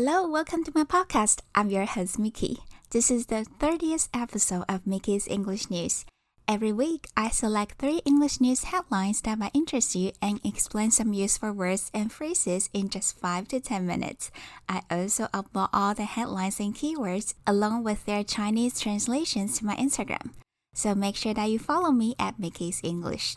Hello, welcome to my podcast. I'm your host, Mickey. This is the 30th episode of Mickey's English News. Every week, I select three English news headlines that might interest you and explain some useful words and phrases in just 5 to 10 minutes. I also upload all the headlines and keywords along with their Chinese translations to my Instagram. So make sure that you follow me at Mickey's English.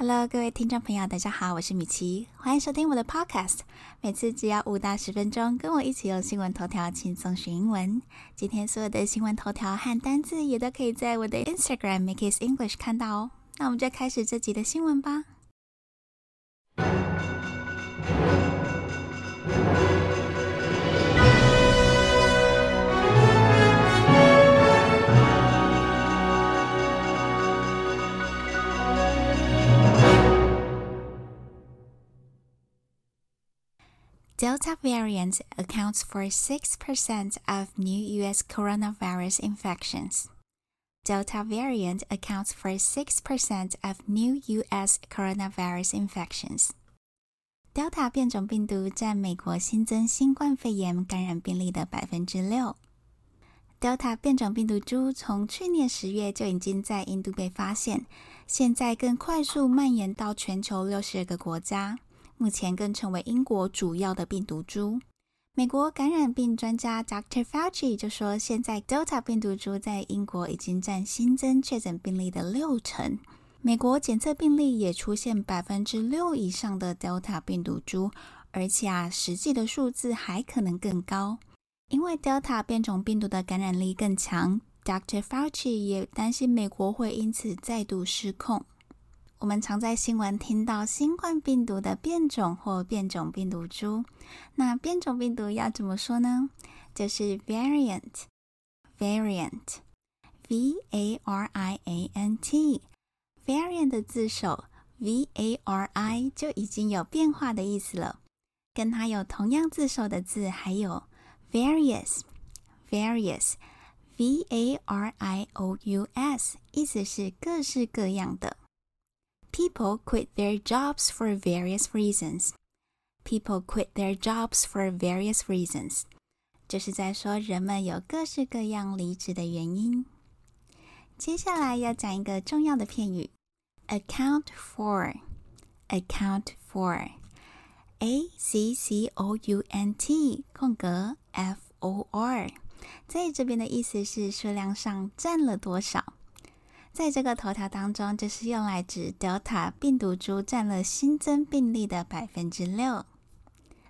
Hello，各位听众朋友，大家好，我是米奇，欢迎收听我的 Podcast。每次只要五到十分钟，跟我一起用新闻头条轻松学英文。今天所有的新闻头条和单字也都可以在我的 Instagram make is English 看到哦。那我们就开始这集的新闻吧。Delta variant accounts for 6% of new US coronavirus infections. Delta variant accounts for 6% of new US coronavirus infections. Delta 变种病毒占美国新增新冠肺炎感染病例的百分之六。Delta 变种病毒株从去年十月就已经在印度被发现，现在更快速蔓延到全球六十二个国家。 目前更成为英国主要的病毒株。美国感染病专家 Dr. Fauci 就说，现在 Delta 病毒株在英国已经占新增确诊病例的六成。美国检测病例也出现百分之六以上的 Delta 病毒株，而且啊，实际的数字还可能更高。因为 Delta 变种病毒的感染力更强，Dr. Fauci 也担心美国会因此再度失控。我们常在新闻听到新冠病毒的变种或变种病毒株，那变种病毒要怎么说呢？就是 variant，variant，v a r i a n t，variant 的字首 v a r i 就已经有变化的意思了。跟它有同样字首的字还有 various，various，v a r i o u s，意思是各式各样的。People quit their jobs for various reasons. People quit their jobs for various reasons. 就是在说人们有各式各样离职的原因。接下来要讲一个重要的片语，account for。account for。A C C O U N T 空格 F O R，在这边的意思是数量上占了多少。 在这个头条当中，就是用来指 Delta 病毒株占了新增病例的百分之六。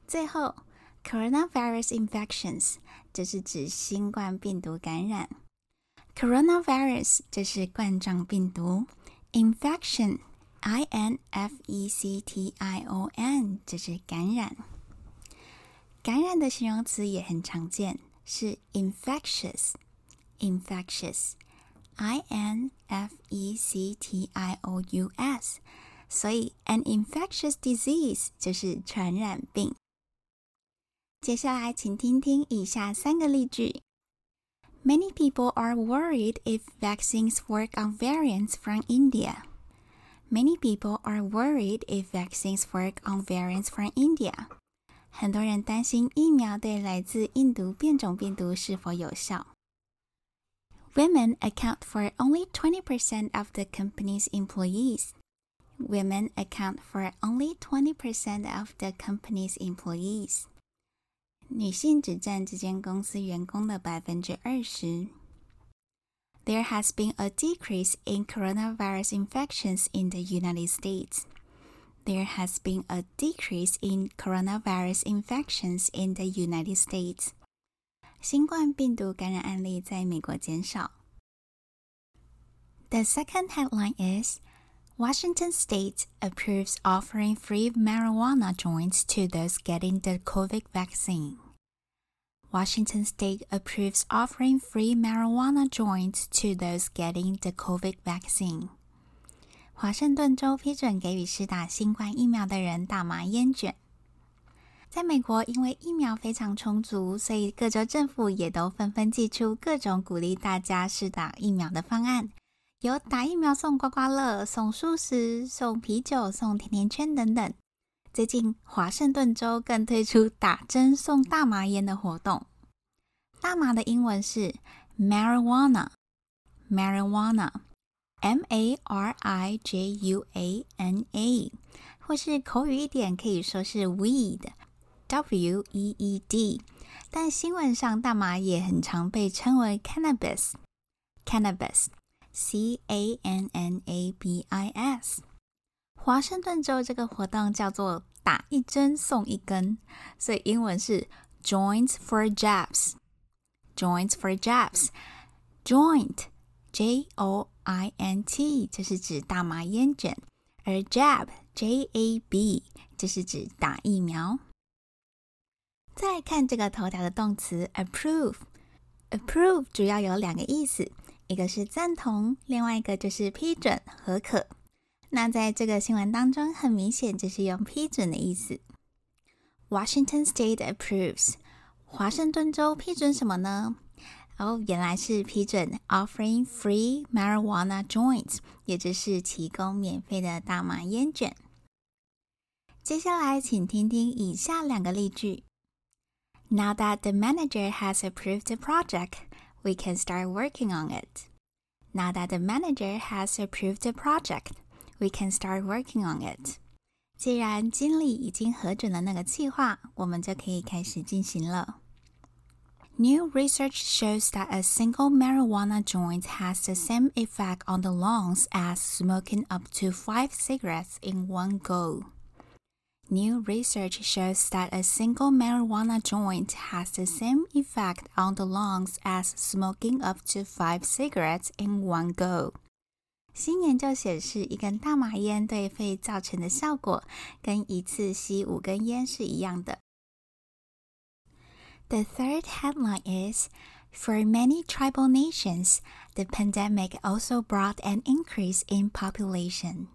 最后，coronavirus infections 就是指新冠病毒感染。coronavirus 就是冠状病毒，infection，i n f e c t i o n 就是感染。感染的形容词也很常见，是 infectious，infectious。I N F E C T I O U S，所以 an infectious disease 就是传染病。接下来，请听听以下三个例句。Many people are worried if vaccines work on variants from India. Many people are worried if vaccines work on variants from India. 很多人担心疫苗对来自印度变种病毒是否有效。 Women account for only 20% of the company's employees. Women account for only 20% of the company's employees. 女性只占这间公司员工的百分之二十。There has been a decrease in coronavirus infections in the United States. There has been a decrease in coronavirus infections in the United States. 新冠病毒感染案例在美国减少。The second headline is Washington State approves offering free marijuana joints to those getting the COVID vaccine. Washington State approves offering free marijuana joints to those getting the COVID vaccine. 华盛顿州批准给予施打新冠疫苗的人大麻烟卷。 在美国，因为疫苗非常充足，所以各州政府也都纷纷寄出各种鼓励大家施打疫苗的方案，有打疫苗送刮刮乐、送素食、送啤酒、送甜甜圈等等。最近华盛顿州更推出打针送大麻烟的活动。大麻的英文是 marijuana，marijuana，m a r i j u a n a，或是口语一点可以说是 weed W e e d，但新闻上大麻也很常被称为 cannabis，cannabis，c a n n a b i s。华盛顿州这个活动叫做打一针送一根，所以英文是 Joints for Jabs。Joints for Jabs，Joint J O I N T 就是指大麻烟卷，而 Jab J A B 就是指打疫苗。再看这个头条的动词 approve，approve 主要有两个意思，一个是赞同，另外一个就是批准、合可。那在这个新闻当中，很明显就是用批准的意思。Washington State approves，华盛顿州批准什么呢？哦，原来是批准 offering free marijuana joints，也就是提供免费的大麻烟卷。接下来，请听听以下两个例句 ：Now that the manager has approved the project, we can start working on it. Now that the manager has approved the project. We can start working on it。既然经理已经核准了那个计划，我们就可以开始进行了。New research shows that a single marijuana joint has the same effect on the lungs as smoking up to five cigarettes in one go. New research shows that a single marijuana joint has the same effect on the lungs as smoking up to five cigarettes in one go. 新研究显示，一根大麻烟对肺造成的效果跟一次吸五根烟是一样的。The third headline is For many tribal nations, the pandemic also brought an increase in population.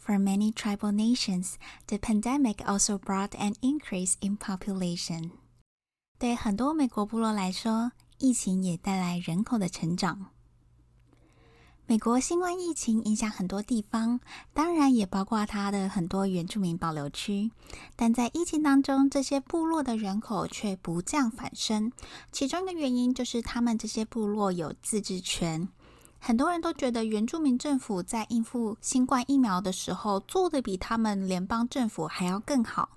For many tribal nations, the pandemic also brought an increase in population. 对很多美国部落来说，疫情也带来人口的成长。美国新冠疫情影响很多地方，当然也包括它的很多原住民保留区。但在疫情当中，这些部落的人口却不降反升。其中一个原因就是他们这些部落有自治权。 很多人都觉得原住民政府在应付新冠疫苗的时候做的比他们联邦政府还要更好。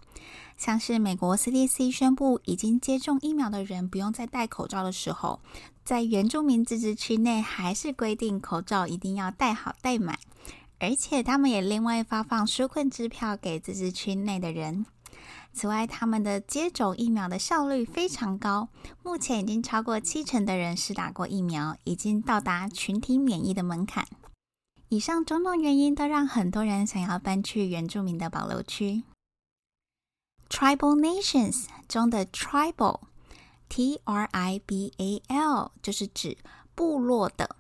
像是美国 CDC 宣布已经接种疫苗的人不用再戴口罩的时候，在原住民自治区内还是规定口罩一定要戴好戴满，而且他们也另外发放纾困支票给自治区内的人。此外，他们的接种疫苗的效率非常高，目前已经超过七成的人是打过疫苗，已经到达群体免疫的门槛。以上种种原因都让很多人想要搬去原住民的保留区。Tribal nations 中的 tribal，T R I B A L 就是指部落的，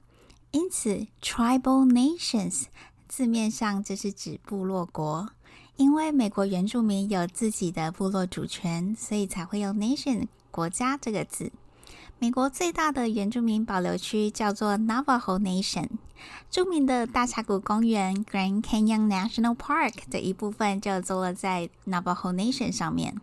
因此 tribal nations 字面上就是指部落国。因为美国原住民有自己的部落主权，所以才会用 nation 国家这个字。美国最大的原住民保留区叫做 Navajo Nation，著名的大峡谷公园 Grand Canyon National Park 的一部分就坐落在 Navajo Nation 上面。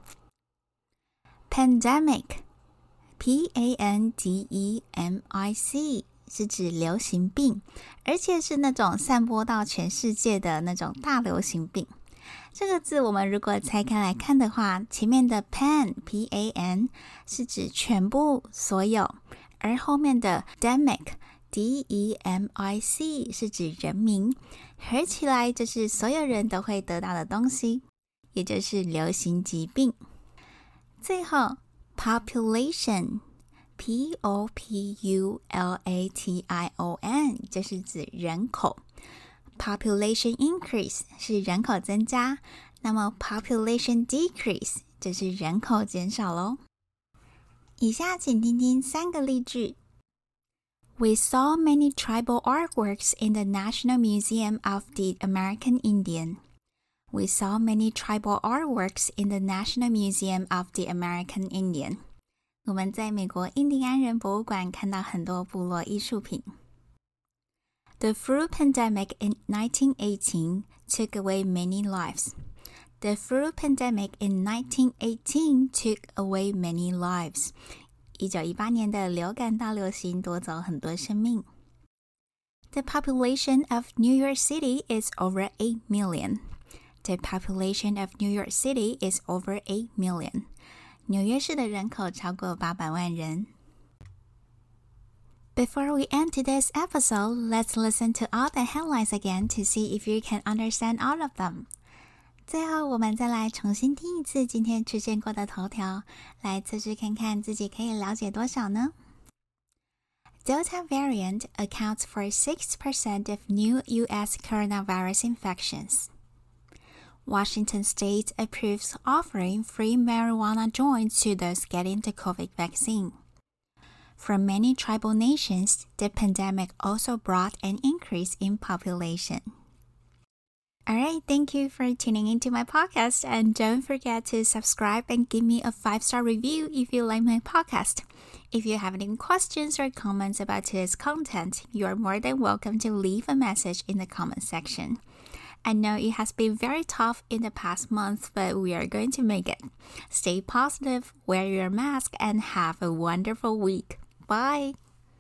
Pandemic，P A N D E M I C 是指流行病，而且是那种散播到全世界的那种大流行病。这个字我们如果拆开来看的话，前面的 pan p a n 是指全部所有，而后面的 demic d e m i c 是指人民，合起来就是所有人都会得到的东西，也就是流行疾病。最后 population p o p u l a t i o n 就是指人口。Population increase 是人口增加，那么 population decrease 就是人口减少喽。以下请听听三个例句：We saw many tribal artworks in the National Museum of the American Indian. We saw many tribal artworks in the National Museum of the American Indian. 我们在美国印第安人博物馆看到很多部落艺术品。 The flu pandemic in 1918 took away many lives. The flu pandemic in 1918 took away many lives. 一九一八年的流感大流行夺走很多生命。The population of New York City is over 8 million. The population of New York City is over 8 million. 纽约市的人口超过八百万人。 Before we end today's episode, let's listen to all the headlines again to see if you can understand all of them. 最后，我们再来重新听一次今天出现过的头条，来测试看看自己可以了解多少呢？Delta variant accounts for 6% of new U.S. coronavirus infections. Washington state approves offering free marijuana joints to those getting the COVID vaccine. From many tribal nations, the pandemic also brought an increase in population. All right, thank you for tuning into my podcast and don't forget to subscribe and give me a five star review if you like my podcast. If you have any questions or comments about today's content, you are more than welcome to leave a message in the comment section. I know it has been very tough in the past month, but we are going to make it. Stay positive, wear your mask, and have a wonderful week. Bye.